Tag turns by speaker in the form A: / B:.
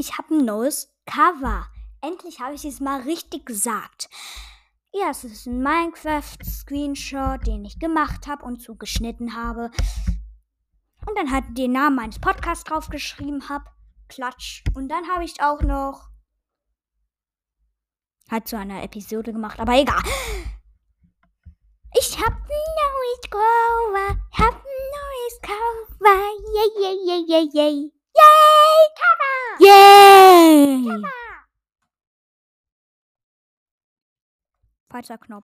A: ich habe ein neues Cover. Endlich habe ich es mal richtig gesagt. Ja, es ist ein Minecraft-Screenshot, den ich gemacht habe und zugeschnitten habe. Und dann halt den Namen meines Podcasts draufgeschrieben habe. Klatsch. Und dann habe ich auch noch halt zu einer Episode gemacht, aber egal. Ich hab ein neues Cover, hab ein neues Cover, yay, yay, yay, yay. Yay, Cover!
B: Yay!
A: Falscher Knopf.